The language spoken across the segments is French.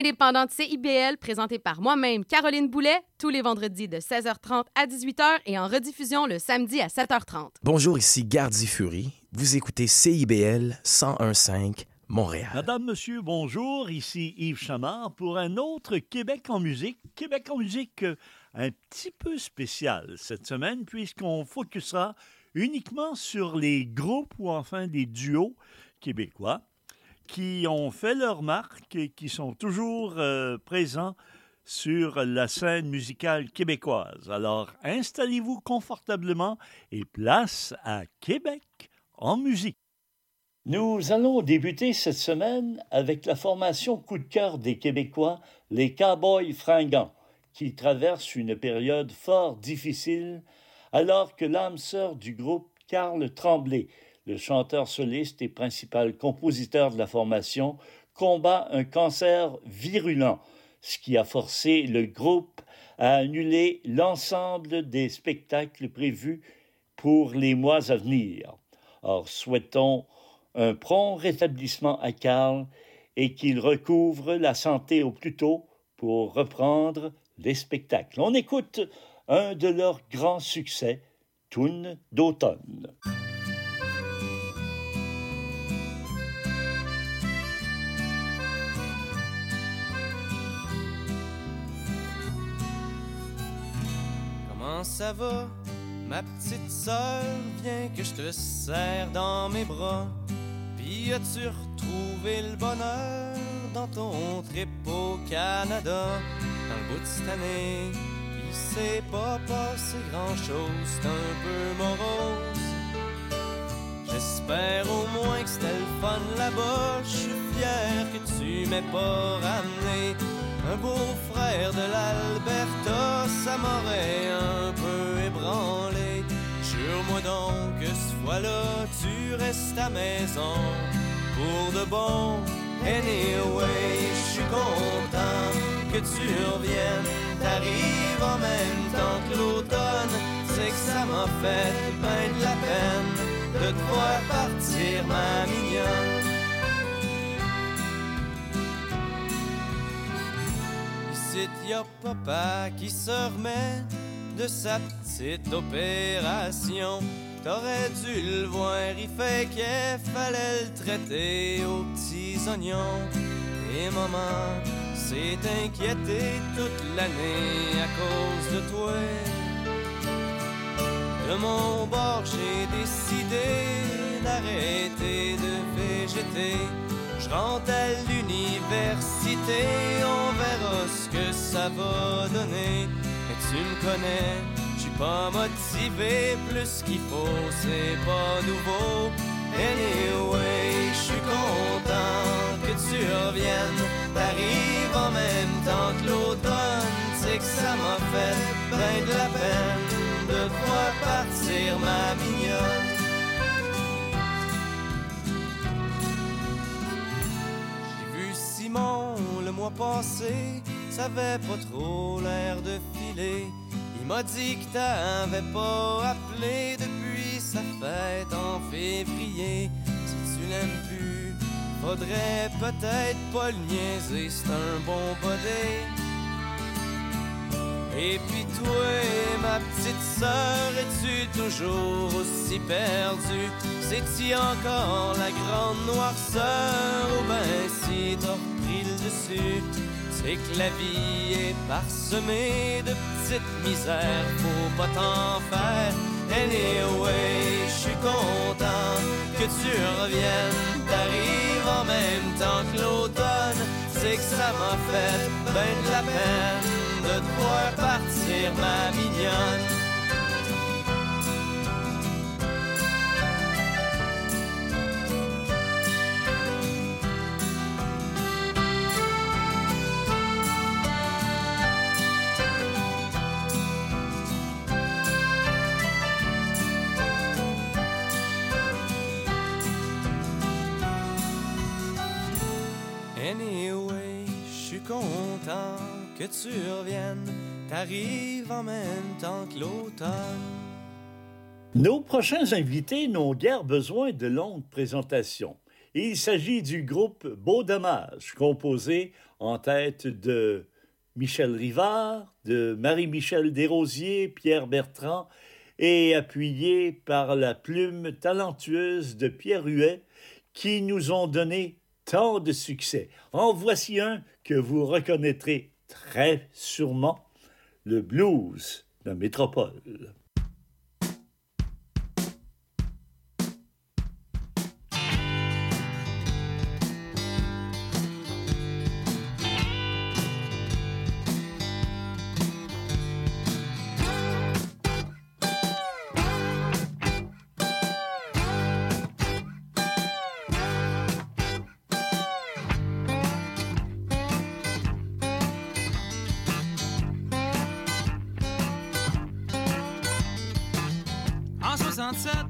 indépendante CIBL présentée par moi-même, Caroline Boulet, tous les vendredis de 16h30 à 18h et en rediffusion le samedi à 7h30. Bonjour, ici Gardi Fury. Vous écoutez CIBL 1015 Montréal. Madame, monsieur, bonjour. Ici Yves Chamard pour un autre Québec en musique. Québec en musique euh, un petit peu spécial cette semaine puisqu'on focusera uniquement sur les groupes ou enfin des duos québécois qui ont fait leur marque et qui sont toujours euh, présents sur la scène musicale québécoise. Alors installez-vous confortablement et place à Québec en musique. Nous allons débuter cette semaine avec la formation coup de cœur des Québécois, les Cowboys fringants, qui traversent une période fort difficile alors que l'âme sœur du groupe, Carl Tremblay, le chanteur soliste et principal compositeur de la formation, combat un cancer virulent, ce qui a forcé le groupe à annuler l'ensemble des spectacles prévus pour les mois à venir. Or, souhaitons un prompt rétablissement à Carl et qu'il recouvre la santé au plus tôt pour reprendre les spectacles. On écoute un de leurs grands succès, Toon d'automne. Ça va? Ma petite sœur, viens que je te serre dans mes bras. Puis as-tu retrouvé le bonheur dans ton trip au Canada? Dans le bout de cette année, il s'est pas passé grand-chose, c'est un peu morose. J'espère au moins que c'était le fun là-bas, je suis fier que tu m'aies pas ramené un beau-frère de l'Alberta, ça m'aurait un peu ébranlé. Jure-moi donc que ce fois-là, tu restes à maison pour de bon. Anyway, je suis content que tu reviennes. T'arrives en même temps que l'automne, c'est que ça m'a fait bien de la peine de te voir partir, ma mignonne. Y papa qui se remet de sa petite opération. T'aurais dû le voir, il fait qu'il fallait le traiter aux petits oignons. Et maman s'est inquiétée toute l'année à cause de toi. De mon bord, j'ai décidé d'arrêter de végéter je rentre à l'université, on verra ce que ça va donner. Mais tu me connais, je suis pas motivé, plus qu'il faut, c'est pas nouveau. Anyway, je suis content que tu reviennes. T'arrives en même temps que l'automne, c'est que ça m'a fait bien de la peine de voir partir, ma mignonne. Le mois passé, ça avait pas trop l'air de filer. Il m'a dit que t'avais pas appelé depuis sa fête en février. Si tu l'aimes plus, faudrait peut-être pas le niaiser, c'est un bon body. Et puis toi, ma petite sœur, es-tu toujours aussi perdue? C'est-tu encore la grande noirceur? Ou ben si t'as c'est que la vie est parsemée de petites misères, faut pas t'en faire. Anyway, je suis content que tu reviennes, t'arrives en même temps que l'automne. C'est que ça m'a fait ben de la peine de te voir partir, ma mignonne. Que tu reviennes, t'arrives en même temps que l'automne. Nos prochains invités n'ont guère besoin de longues présentations. Il s'agit du groupe Beau Dommage, composé en tête de Michel Rivard, de Marie-Michel Desrosiers, Pierre Bertrand, et appuyé par la plume talentueuse de Pierre Huet, qui nous ont donné tant de succès. En voici un que vous reconnaîtrez très sûrement, le blues de métropole. Amis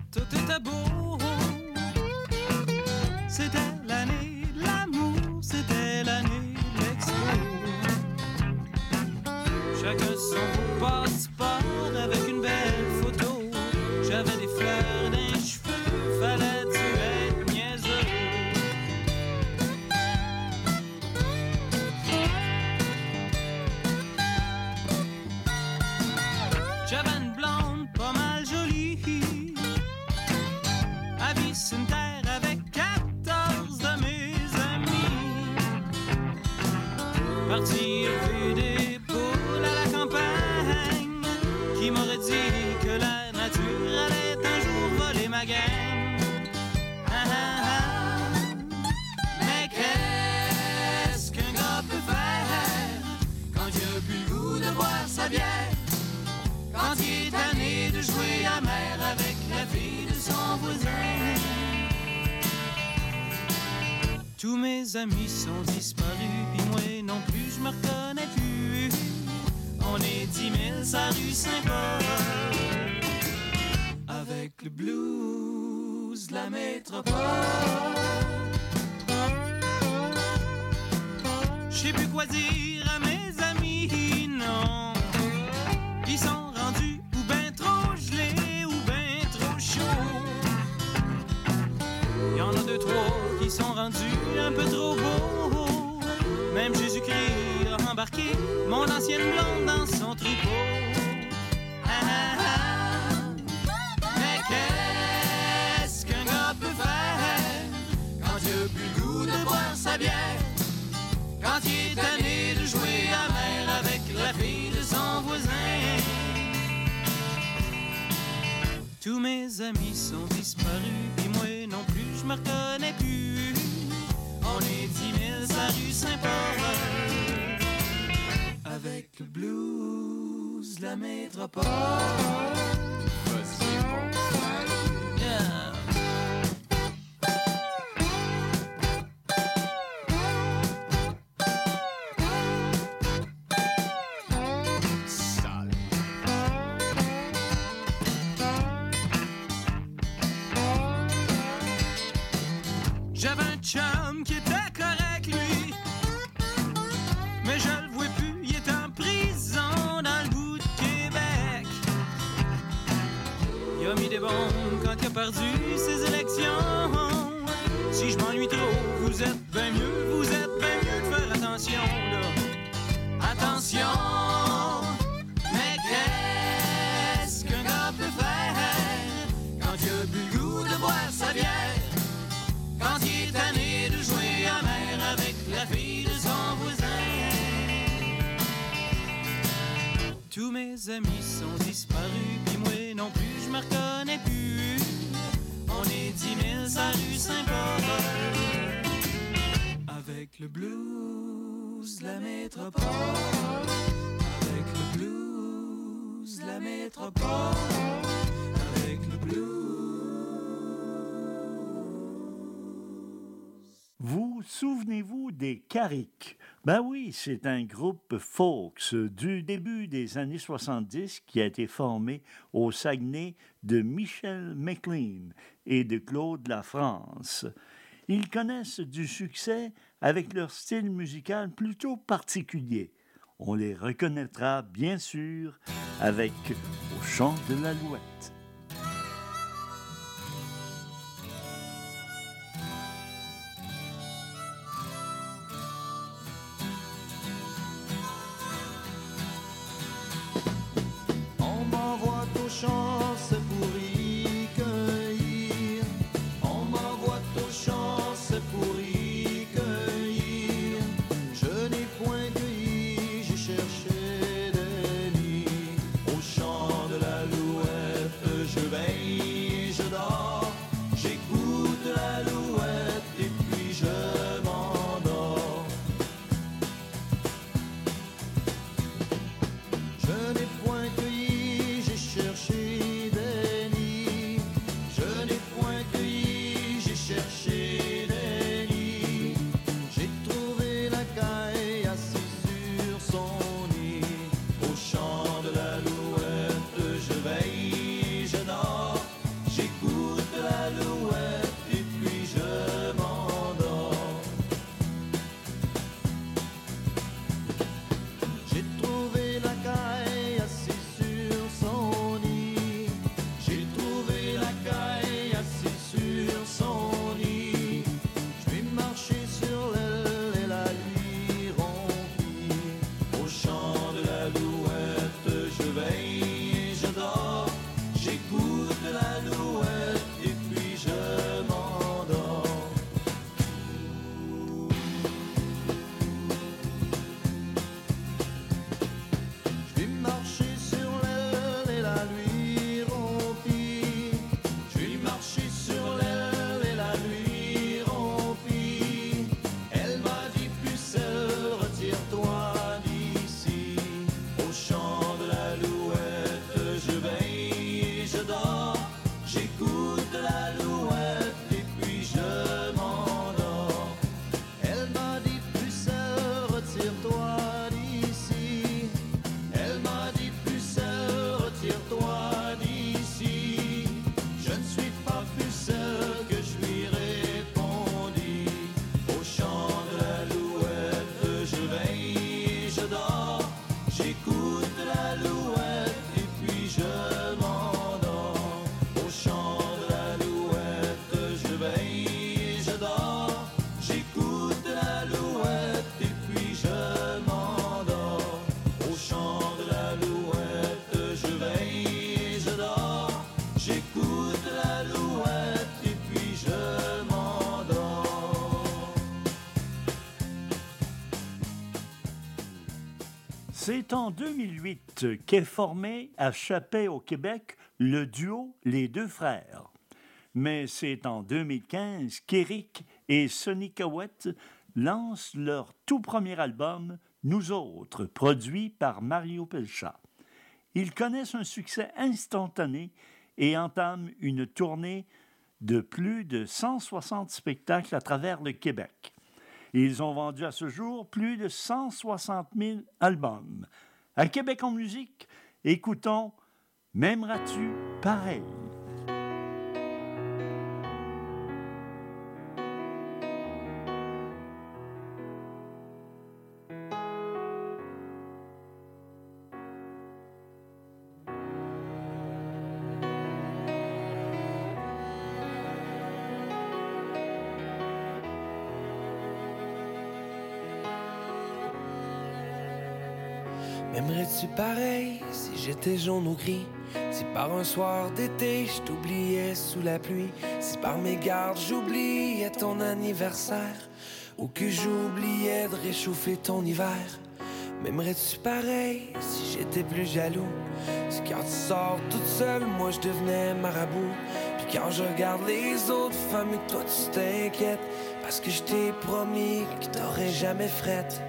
amis sont disparus, puis moi non plus, je me reconnais plus. On est dix mille sa rue Saint-Paul Avec le blues, la métropole souvenez-vous des Carrick? Ben oui, c'est un groupe folks du début des années 70 qui a été formé au Saguenay de Michel McLean et de Claude Lafrance. Ils connaissent du succès avec leur style musical plutôt particulier. On les reconnaîtra bien sûr avec Au chant de l'alouette. J'écoute l'alouette C'est en 2008 qu'est formé à Chapet au Québec le duo Les Deux Frères. Mais c'est en 2015 qu'Éric et Sonny Cowett lancent leur tout premier album Nous autres, produit par Mario Pelchat. Ils connaissent un succès instantané et entament une tournée de plus de 160 spectacles à travers le Québec. Ils ont vendu à ce jour plus de 160 000 albums. À Québec en musique, écoutons M'aimeras-tu pareil? Pareil si j'étais jaune ou gris? Si par un soir d'été je t'oubliais sous la pluie? Si par mes gardes j'oubliais ton anniversaire? Ou que j'oubliais de réchauffer ton hiver? M'aimerais-tu pareil si j'étais plus jaloux? Si quand tu sors toute seule, moi je devenais marabout? Puis quand je regarde les autres femmes toi tu t'inquiètes Parce que je t'ai promis que t'aurais jamais frette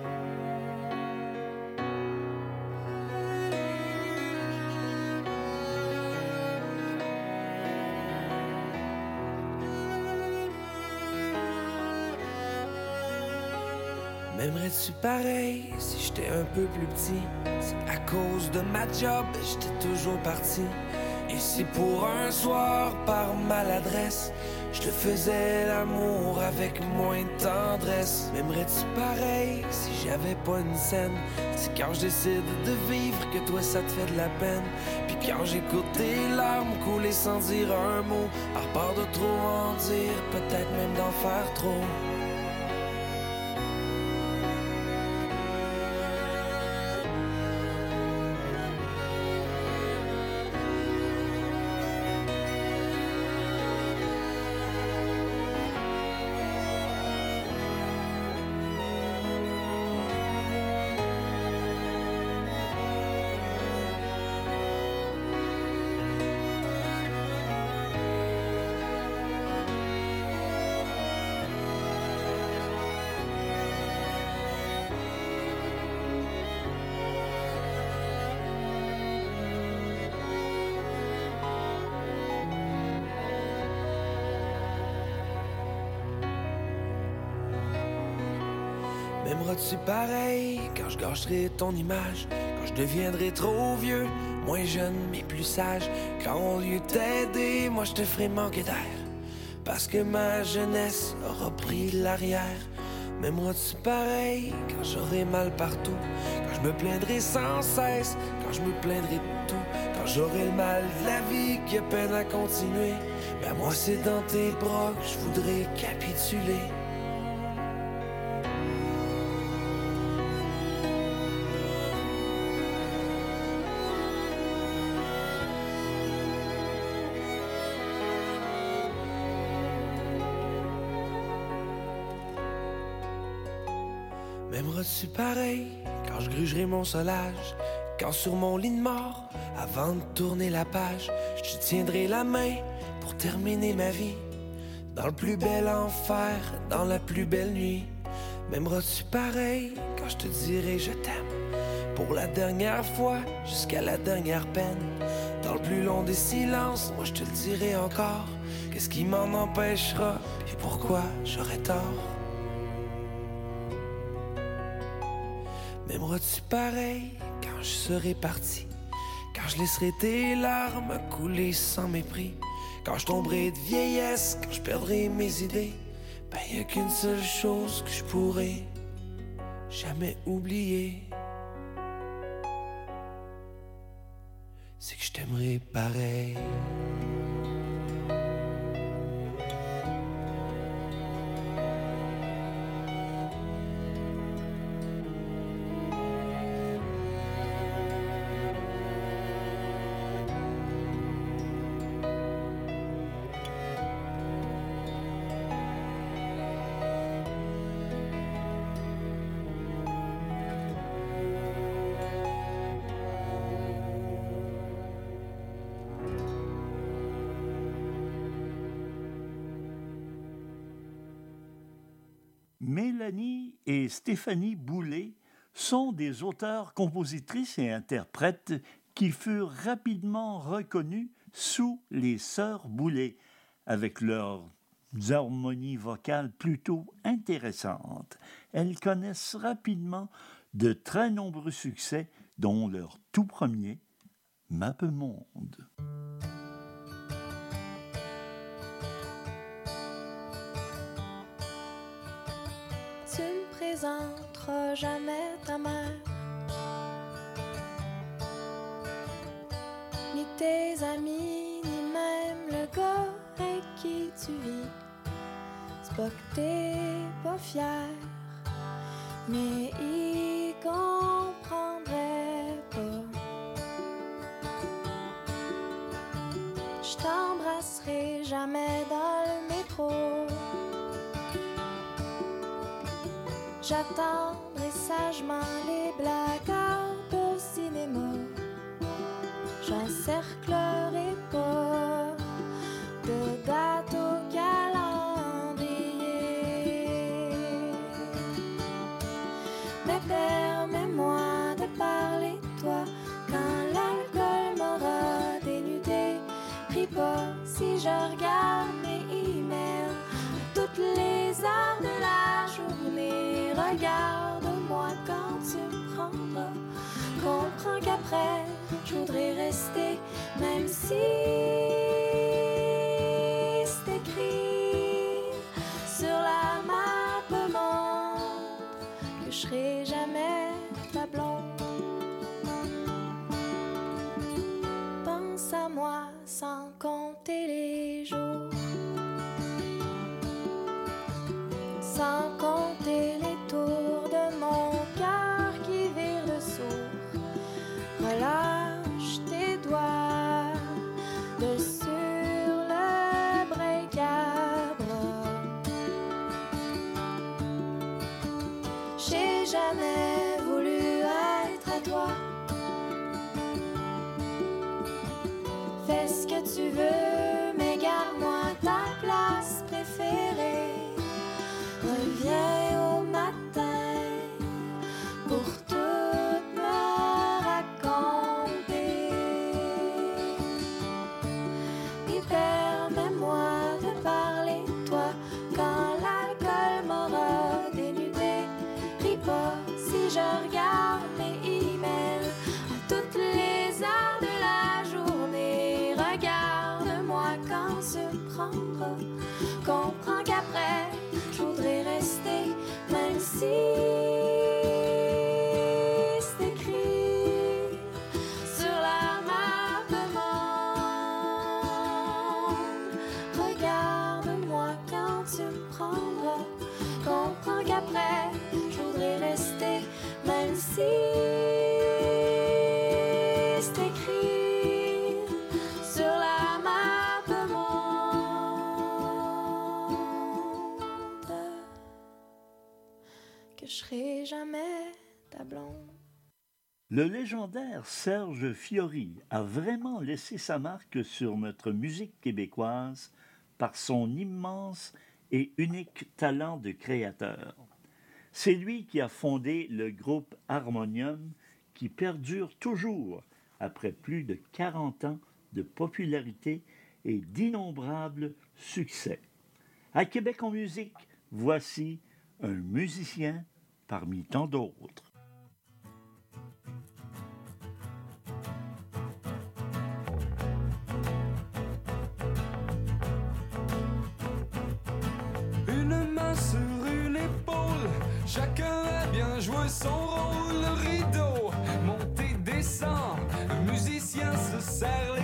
M'aimerais-tu pareil? Si j'étais un peu plus petit? Si à cause de ma job, j'étais toujours parti. Et si pour un soir, par maladresse, je te faisais l'amour avec moins de tendresse? M'aimerais-tu pareil? Si j'avais pas une scène? Si quand je décide de vivre, que toi ça te fait de la peine? Puis quand j'écoute tes larmes couler sans dire un mot, par peur de trop en dire, peut-être même d'en faire trop. M'aimeras-tu pareil quand je gâcherai ton image? Quand je deviendrai trop vieux, moins jeune mais plus sage? Quand au lieu t'aider, moi je te ferai manquer d'air. Parce que ma jeunesse aura pris l'arrière. M'aimeras-tu pareil quand j'aurai mal partout? Quand je me plaindrai sans cesse, quand je me plaindrai de tout. Quand j'aurai le mal de la vie qui a peine à continuer. Ben moi c'est dans tes bras que je voudrais capituler. M'aimeras-tu pareil quand je grugerai mon solage? Quand sur mon lit de mort, avant de tourner la page, je tiendrai la main pour terminer ma vie. Dans le plus bel enfer, dans la plus belle nuit. M'aimeras-tu pareil quand je te dirai je t'aime? Pour la dernière fois, jusqu'à la dernière peine. Dans le plus long des silences, moi je te le dirai encore. Qu'est-ce qui m'en empêchera? Et pourquoi j'aurais tort? M'aimeras-tu pareil quand je serai parti? Quand je laisserai tes larmes couler sans mépris? Quand je tomberai de vieillesse, quand je perdrai mes idées? Ben y a qu'une seule chose que je pourrai jamais oublier. C'est que je t'aimerai pareil. Stéphanie Boulet sont des auteurs, compositrices et interprètes qui furent rapidement reconnus sous les Sœurs Boulet, avec leurs harmonies vocales plutôt intéressantes. Elles connaissent rapidement de très nombreux succès, dont leur tout premier, Mappemonde. Tu présenteras jamais ta mère, ni tes amis, ni même le gars avec qui tu vis. C'est pas que t'es pas fier, mais il comprendrait pas. Je t'embrasserai jamais dans le métro. J'attendrai sagement les blagues au cinéma. J'encerclerai je voudrais rester, même si c'est écrit sur la map que je serai Comprends qu'après, je voudrais rester, même si Le légendaire Serge Fiori a vraiment laissé sa marque sur notre musique québécoise par son immense et unique talent de créateur. C'est lui qui a fondé le groupe Harmonium qui perdure toujours après plus de 40 ans de popularité et d'innombrables succès. À Québec en musique, voici un musicien parmi tant d'autres. A bien joué son rôle. Le rideau monte et descend, le musicien se serre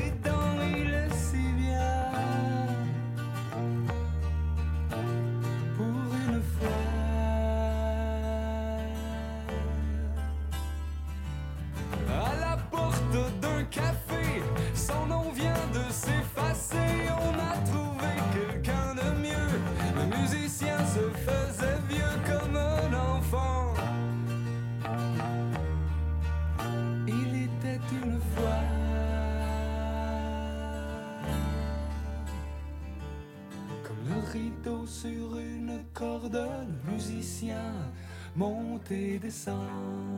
sur une corde, le musicien monte et descend.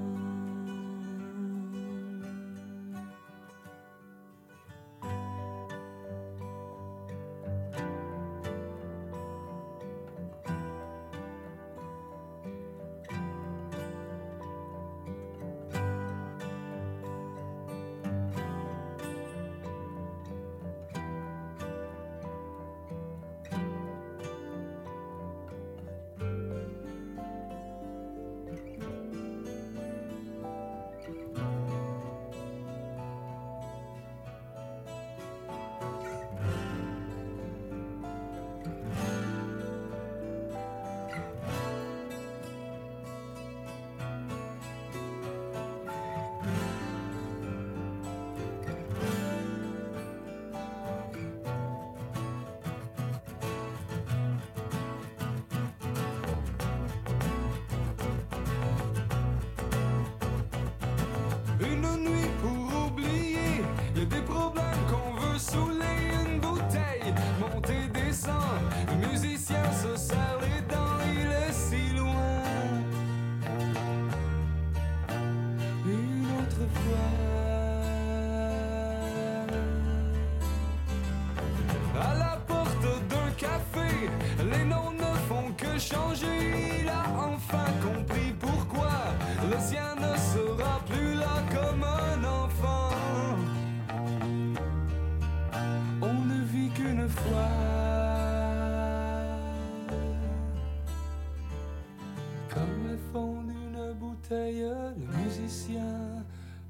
Comme le fond d'une bouteille, le musicien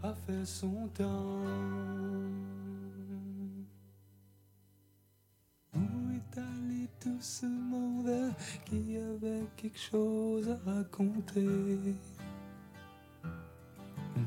a fait son temps. Où est allé tout ce monde qui avait quelque chose à raconter? On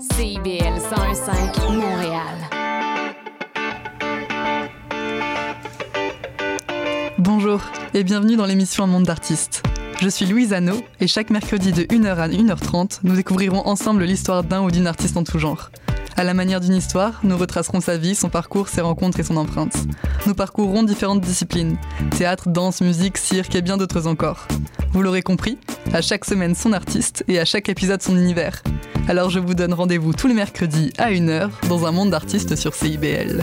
CIBL 101.5 Montréal. Bonjour et bienvenue dans l'émission Un monde d'artistes. Je suis Louise Anneau et chaque mercredi de 1h à 1h30, nous découvrirons ensemble l'histoire d'un ou d'une artiste en tout genre. À la manière d'une histoire, nous retracerons sa vie, son parcours, ses rencontres et son empreinte. Nous parcourrons différentes disciplines théâtre, danse, musique, cirque et bien d'autres encore. Vous l'aurez compris, à chaque semaine son artiste et à chaque épisode son univers. Alors je vous donne rendez-vous tous les mercredis à 1h dans un monde d'artistes sur CIBL.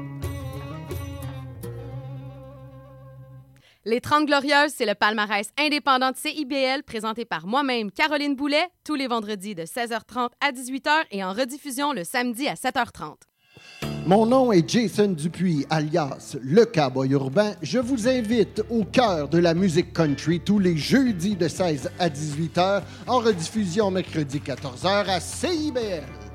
Les 30 Glorieuses, c'est le palmarès indépendant de CIBL présenté par moi-même, Caroline Boulet, tous les vendredis de 16h30 à 18h et en rediffusion le samedi à 7h30. Mon nom est Jason Dupuis, alias Le Cowboy Urbain. Je vous invite au cœur de la musique country tous les jeudis de 16 à 18h, en rediffusion mercredi 14h à CIBL.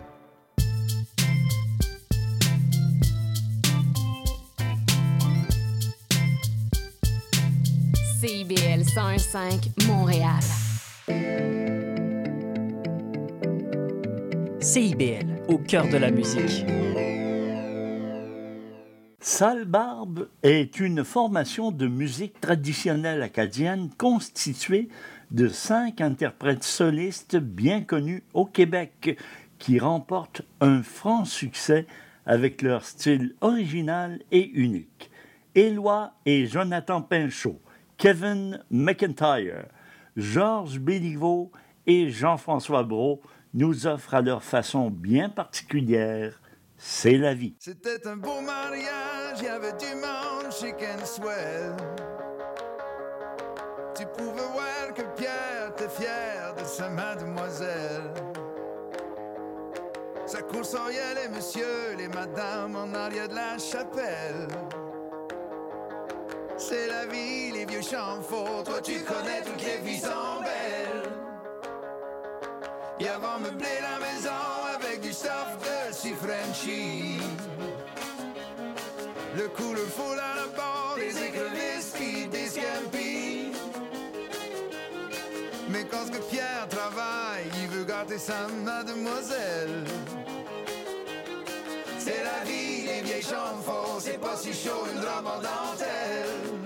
CIBL 101.5 Montréal. CIBL, au cœur de la musique. Sale Barbe est une formation de musique traditionnelle acadienne constituée de cinq interprètes solistes bien connus au Québec qui remportent un franc succès avec leur style original et unique. Éloi et Jonathan Pinchot, Kevin McIntyre, Georges Béliveau et Jean-François Brault nous offrent à leur façon bien particulière C'est la vie. C'était un beau mariage, il y avait du monde, chic and swell. Tu pouvais voir que Pierre était fier de sa mademoiselle. Sa course les messieurs, les madames en arrière de la chapelle. C'est la vie, les vieux chants faux. Toi, tu connais toutes les vies sont belles. Et avant meubler la maison avec du stuff de si Frenchy. Le couleur foule à la bord, des écrevisses qui des scampi. Mais quand que Pierre travaille, il veut gâter sa mademoiselle. C'est la vie, les vieilles chambres c'est pas si chaud une robe en dentelle.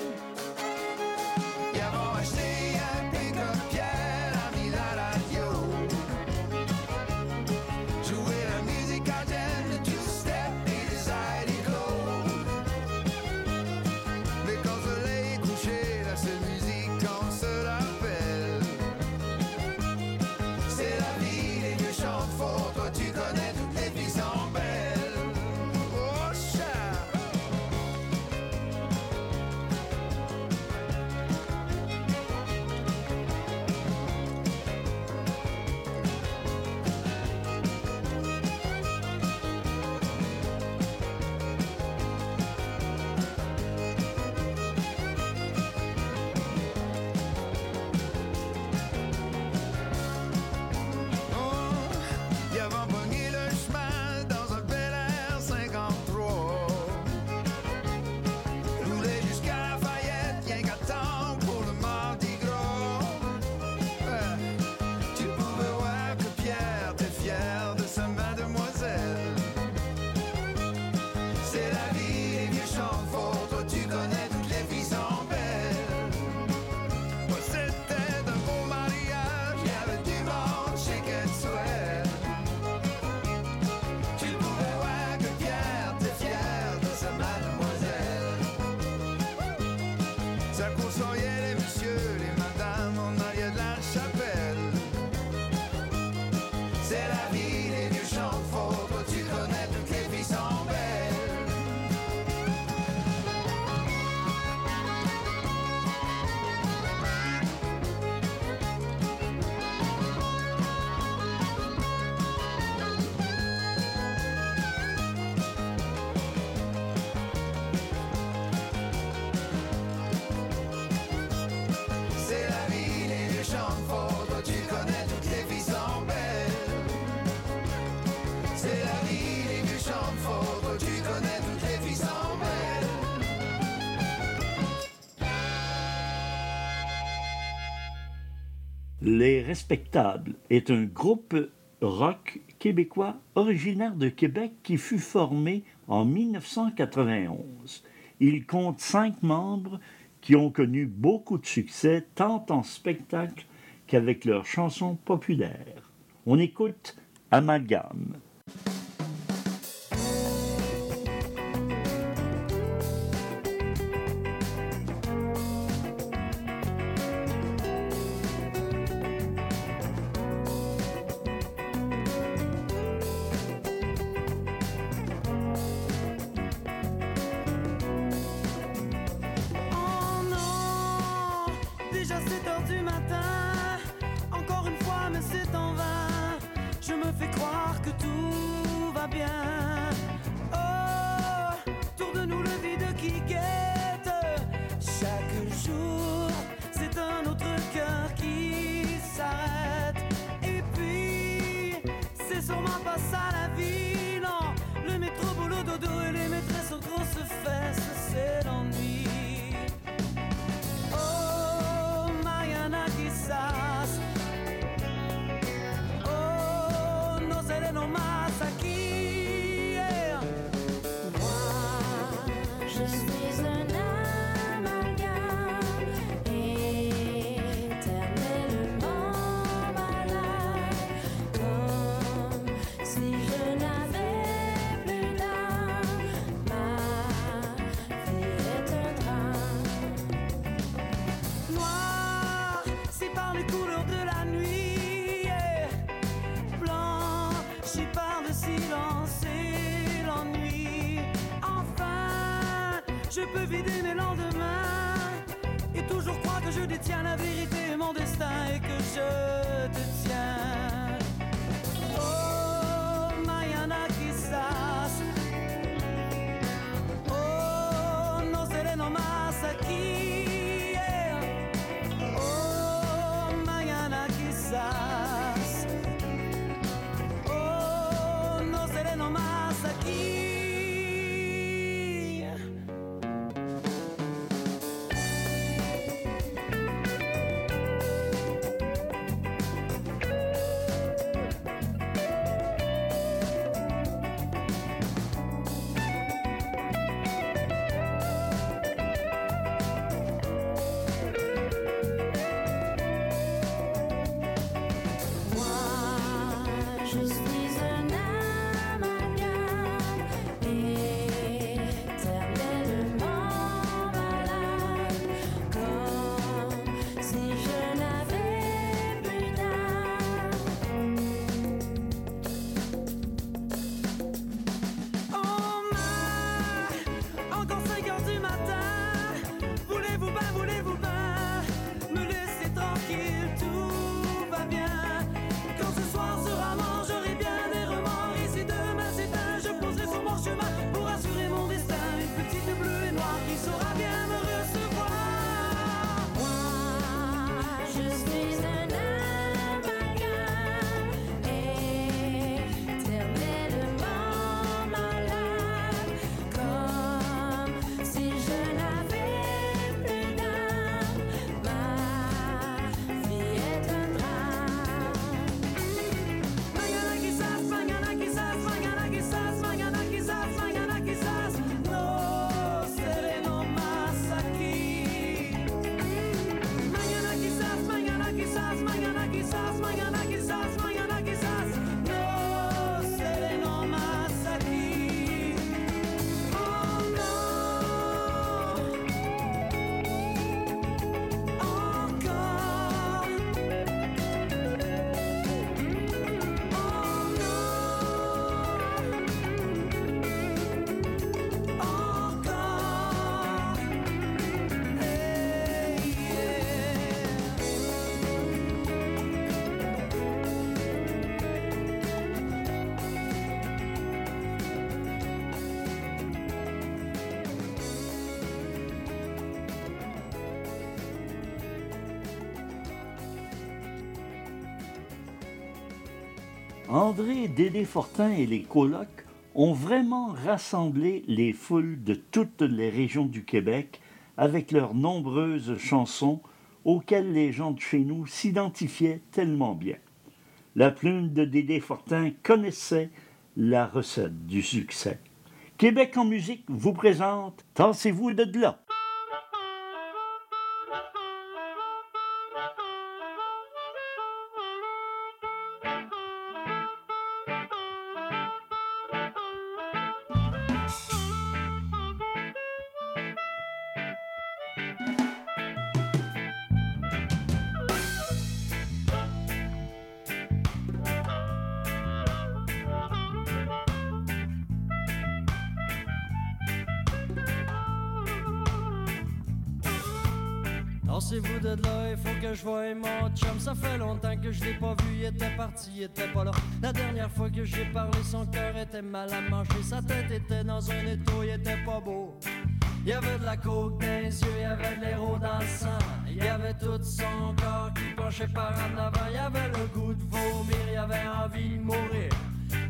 Les Respectables est un groupe rock québécois originaire de Québec qui fut formé en 1991. Il compte cinq membres qui ont connu beaucoup de succès tant en spectacle qu'avec leurs chansons populaires. On écoute Amalgame. je détiens la vérité, mon destin et que je te tiens. André Dédé Fortin et les colocs ont vraiment rassemblé les foules de toutes les régions du Québec avec leurs nombreuses chansons auxquelles les gens de chez nous s'identifiaient tellement bien. La plume de Dédé Fortin connaissait la recette du succès. Québec en musique vous présente Tassez-vous de là. Chum. Ça fait longtemps que je l'ai pas vu, il était parti, il était pas là. La dernière fois que j'ai parlé, son cœur était mal à manger. Sa tête était dans un étau, il était pas beau. Il y avait de la coke dans les yeux, il y avait de l'héros dans le. Il y avait tout son corps qui penchait par en avant. Il y avait le goût de vomir, il y avait envie de mourir.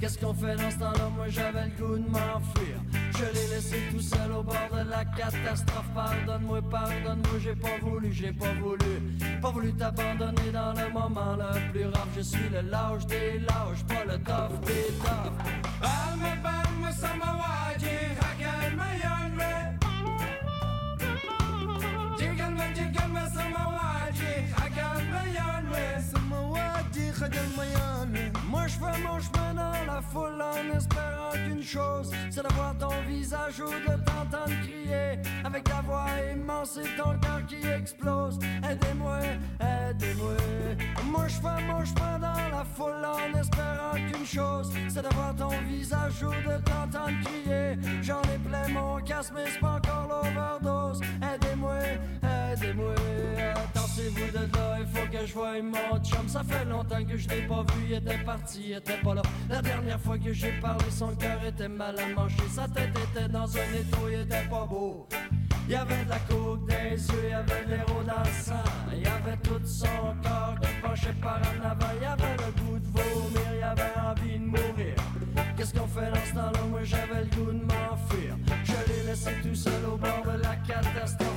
Qu'est-ce qu'on fait dans ce temps-là? Moi j'avais le goût de m'enfuir. Je l'ai laissé tout seul au bord de la catastrophe. Pardonne-moi, pardonne-moi, j'ai pas voulu, j'ai pas voulu. Pas voulu t'abandonner dans le moment le plus rare. Je suis le lâche des lâches, pas le tough des toughs. Moi mon chemin dans la foule en espérant qu'une chose, c'est d'avoir ton visage ou de t'entendre crier avec ta voix immense et ton cœur qui explose. Aidez-moi, aidez-moi. Moi je fais chemin dans la foule en espérant qu'une chose, c'est d'avoir ton visage ou de t'entendre crier. J'en ai plein mon casque mais c'est pas encore l'overdose. Aidez-moi, aidez-moi. Tassez-vous de là, il faut que je voie mon chum. Ça fait longtemps que je l'ai pas vu, il était parti, il était pas là. La dernière fois que j'ai parlé, son cœur était mal à manger. Sa tête était dans un étau, il était pas beau. Il y avait de la coke les yeux, il y avait de l'héros dans le. Il y avait tout son corps qui penchait par en avant. Il y avait le goût de vomir, il y avait envie de mourir. Qu'est-ce qu'on fait dans ce temps-là? Moi j'avais le goût de m'enfuir. Je l'ai laissé tout seul au bord de la catastrophe.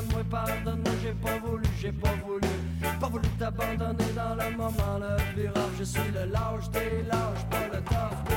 Pardonne-moi, pardonne-moi, j'ai pas voulu, j'ai pas voulu. Pas voulu t'abandonner dans le moment le plus rare. Je suis le lâche des lâches, pas le tough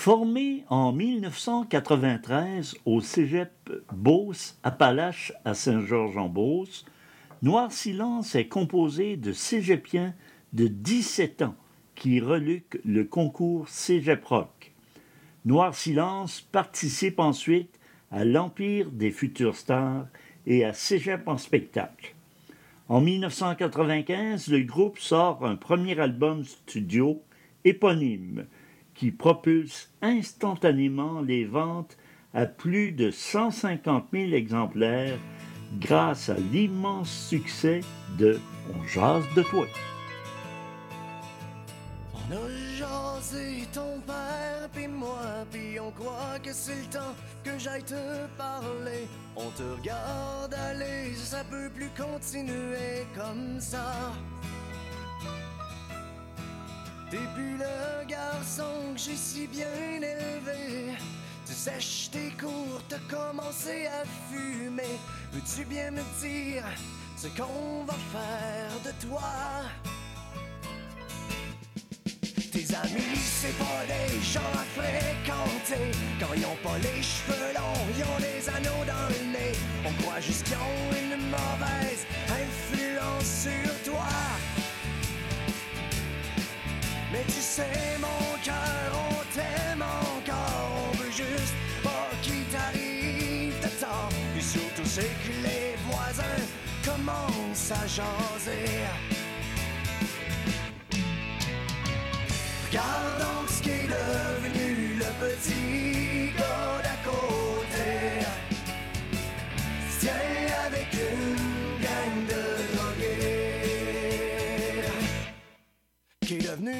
Formé en 1993 au cégep Beauce, Appalaches à Saint-Georges-en-Beauce, Noir Silence est composé de cégepiens de 17 ans qui reluquent le concours Cégep Rock. Noir Silence participe ensuite à l'Empire des futures stars et à Cégep en spectacle. En 1995, le groupe sort un premier album studio éponyme qui propulse instantanément les ventes à plus de 150 000 exemplaires grâce à l'immense succès de On jase de toi. On a jasé ton père puis moi puis on croit que c'est le temps que j'aille te parler. On te regarde aller, ça peut plus continuer comme ça. Plus le garçon que j'ai si bien élevé. Tu sèches tes cours, t'as commencé à fumer. Veux-tu bien me dire ce qu'on va faire de toi? Tes amis, c'est pas des gens à fréquenter. Quand ils ont pas les cheveux longs, ils ont des anneaux dans le nez. On croit juste qu'ils ont une mauvaise influence sur toi. Mais tu sais, mon cœur, on t'aime encore. On veut juste pas qu'il t'arrive de temps. Et surtout, c'est que les voisins commencent à jaser. Regarde donc ce qui est devenu le petit Le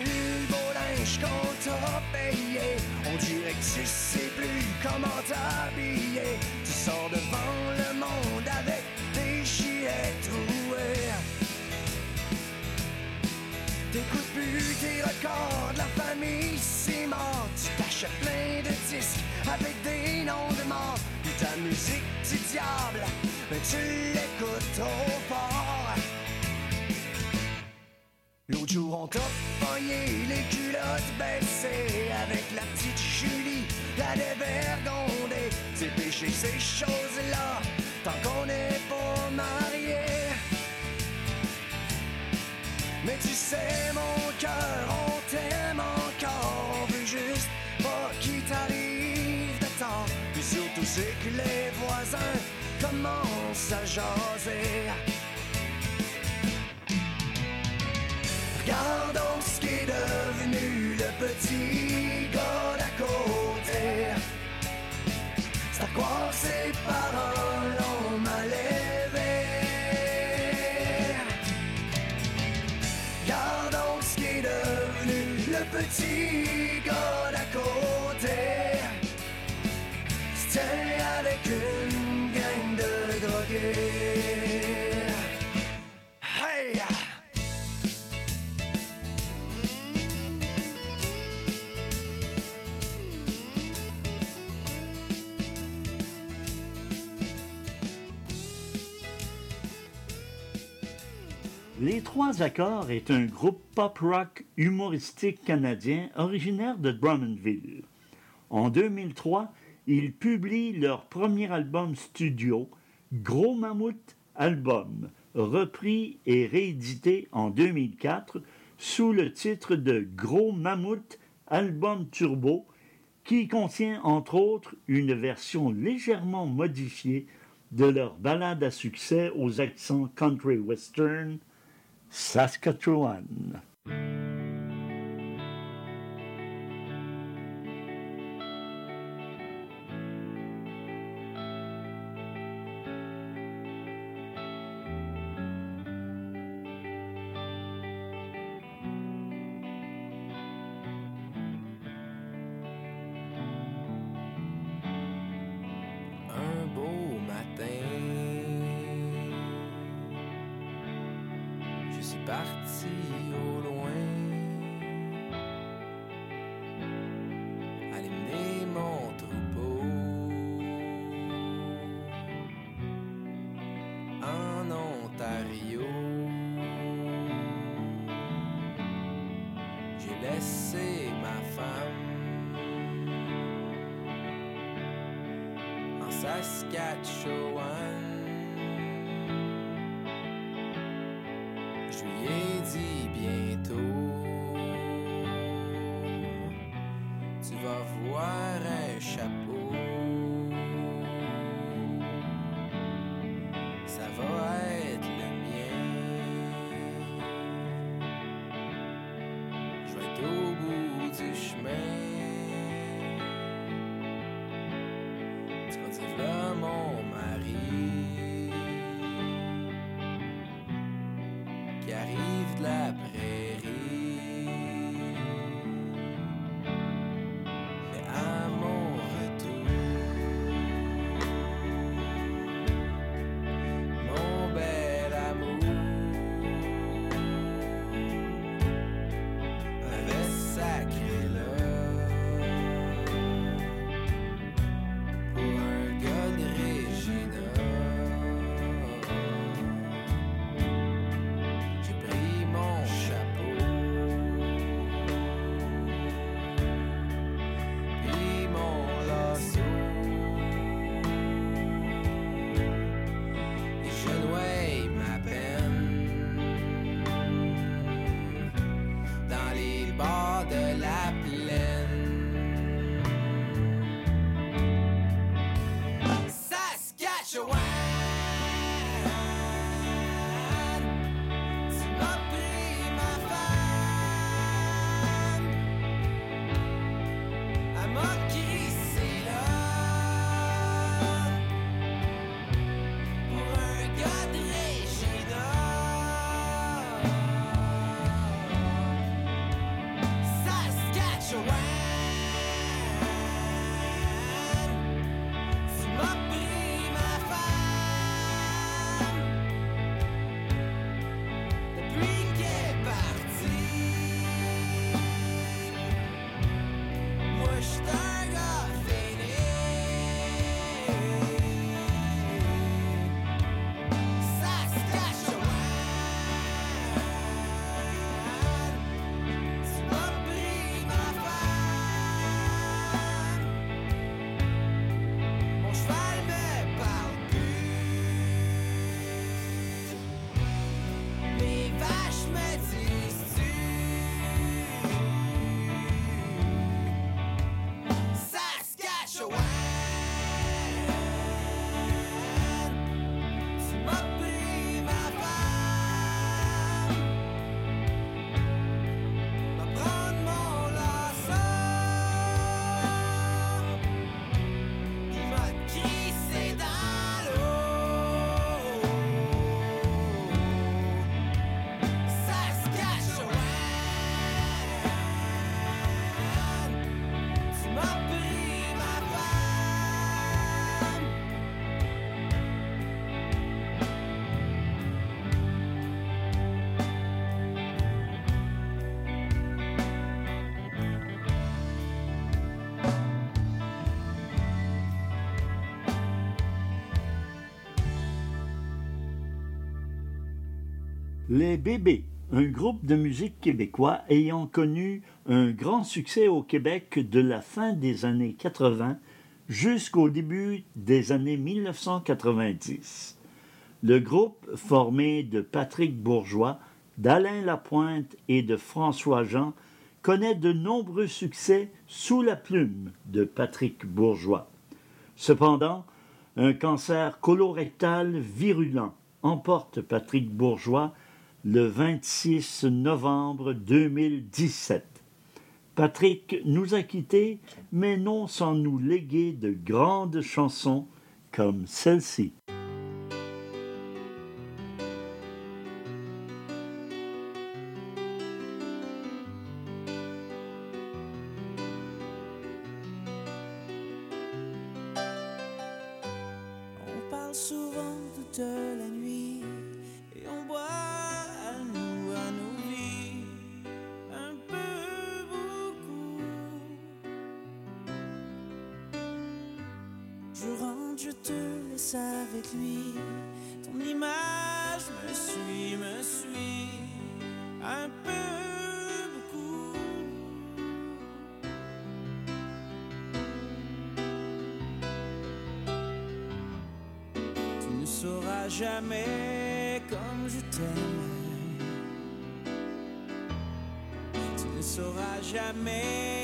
beau linge qu'on t'a payé. On dirait que tu sais plus comment t'habiller. Tu sors devant le monde avec des gilets troués. T'écoutes plus tes records la famille, c'est. Tu t'achètes plein de disques avec des noms de morts. Puis ta musique du diable, mais tu l'écoutes trop fort. L'autre jour, on t'a pogné les culottes baissées avec la petite Julie, la dévergondée. C'est péché ces choses-là, tant qu'on n'est pas mariés. Mais tu sais, mon cœur, on t'aime encore. On veut juste pas qu'il t'arrive de temps. Puis surtout, c'est que les voisins commencent à jaser. Regarde donc ce qui est devenu le petit gars d'à côté. C'est à croire ses parents l'ont mal élevé. Regarde donc ce qui est devenu le petit Les Trois Accords est un groupe pop-rock humoristique canadien originaire de Drummondville. En 2003, ils publient leur premier album studio, Gros Mammouth Album, repris et réédité en 2004 sous le titre de Gros Mammouth Album Turbo, qui contient entre autres une version légèrement modifiée de leur balade à succès aux accents country western, Saskatchewan. si au loin. Alimner mon troupeau en Ontario. J'ai laissé ma femme en Saskatchewan. Les Bébés, un groupe de musique québécois ayant connu un grand succès au Québec de la fin des années 80 jusqu'au début des années 1990. Le groupe, formé de Patrick Bourgeois, d'Alain Lapointe et de François Jean, connaît de nombreux succès sous la plume de Patrick Bourgeois. Cependant, un cancer colorectal virulent emporte Patrick Bourgeois le 26 novembre 2017. Patrick nous a quittés, mais non sans nous léguer de grandes chansons comme celle-ci. Jamais comme je t'aime. Tu ne sauras jamais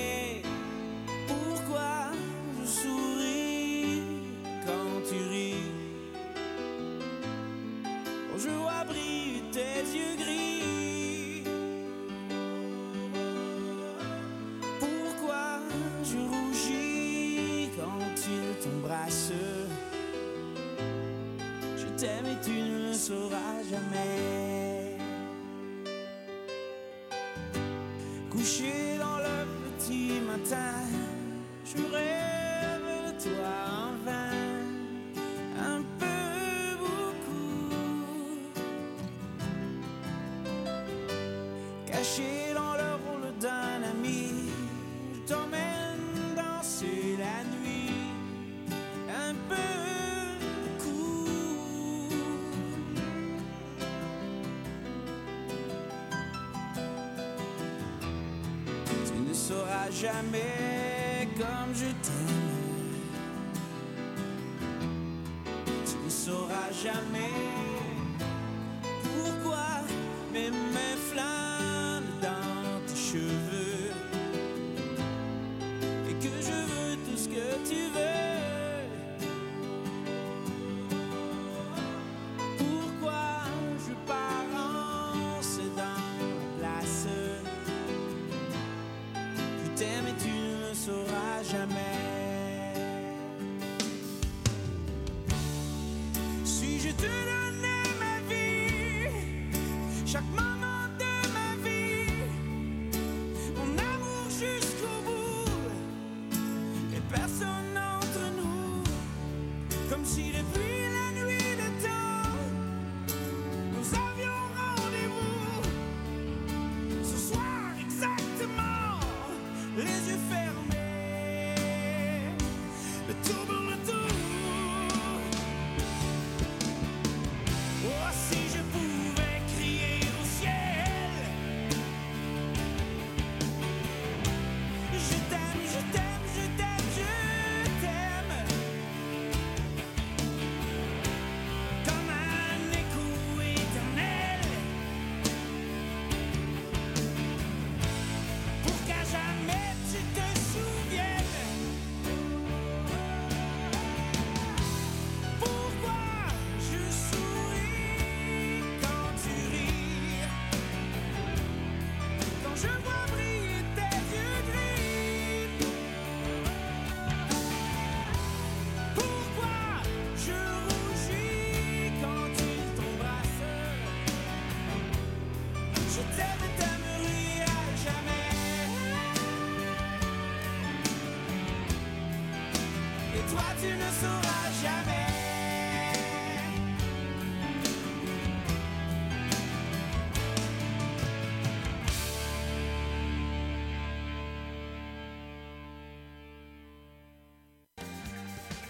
Couché dans jamais comme je t'aime.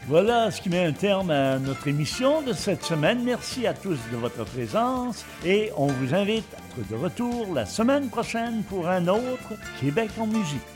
Voilà ce qui met un terme à notre émission de cette semaine. Merci à tous de votre présence et on vous invite à être de retour la semaine prochaine pour un autre Québec en musique.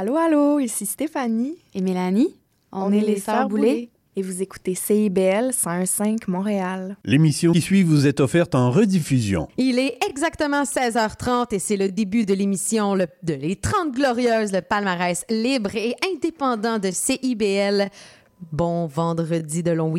Allô, allô, ici Stéphanie. Et Mélanie. On, est, les Sœurs Boulay. Et vous écoutez CIBL 105 Montréal. L'émission qui suit vous est offerte en rediffusion. Il est exactement 16h30 et c'est le début de l'émission le- de Les 30 Glorieuses, le palmarès libre et indépendant de CIBL. Bon vendredi de long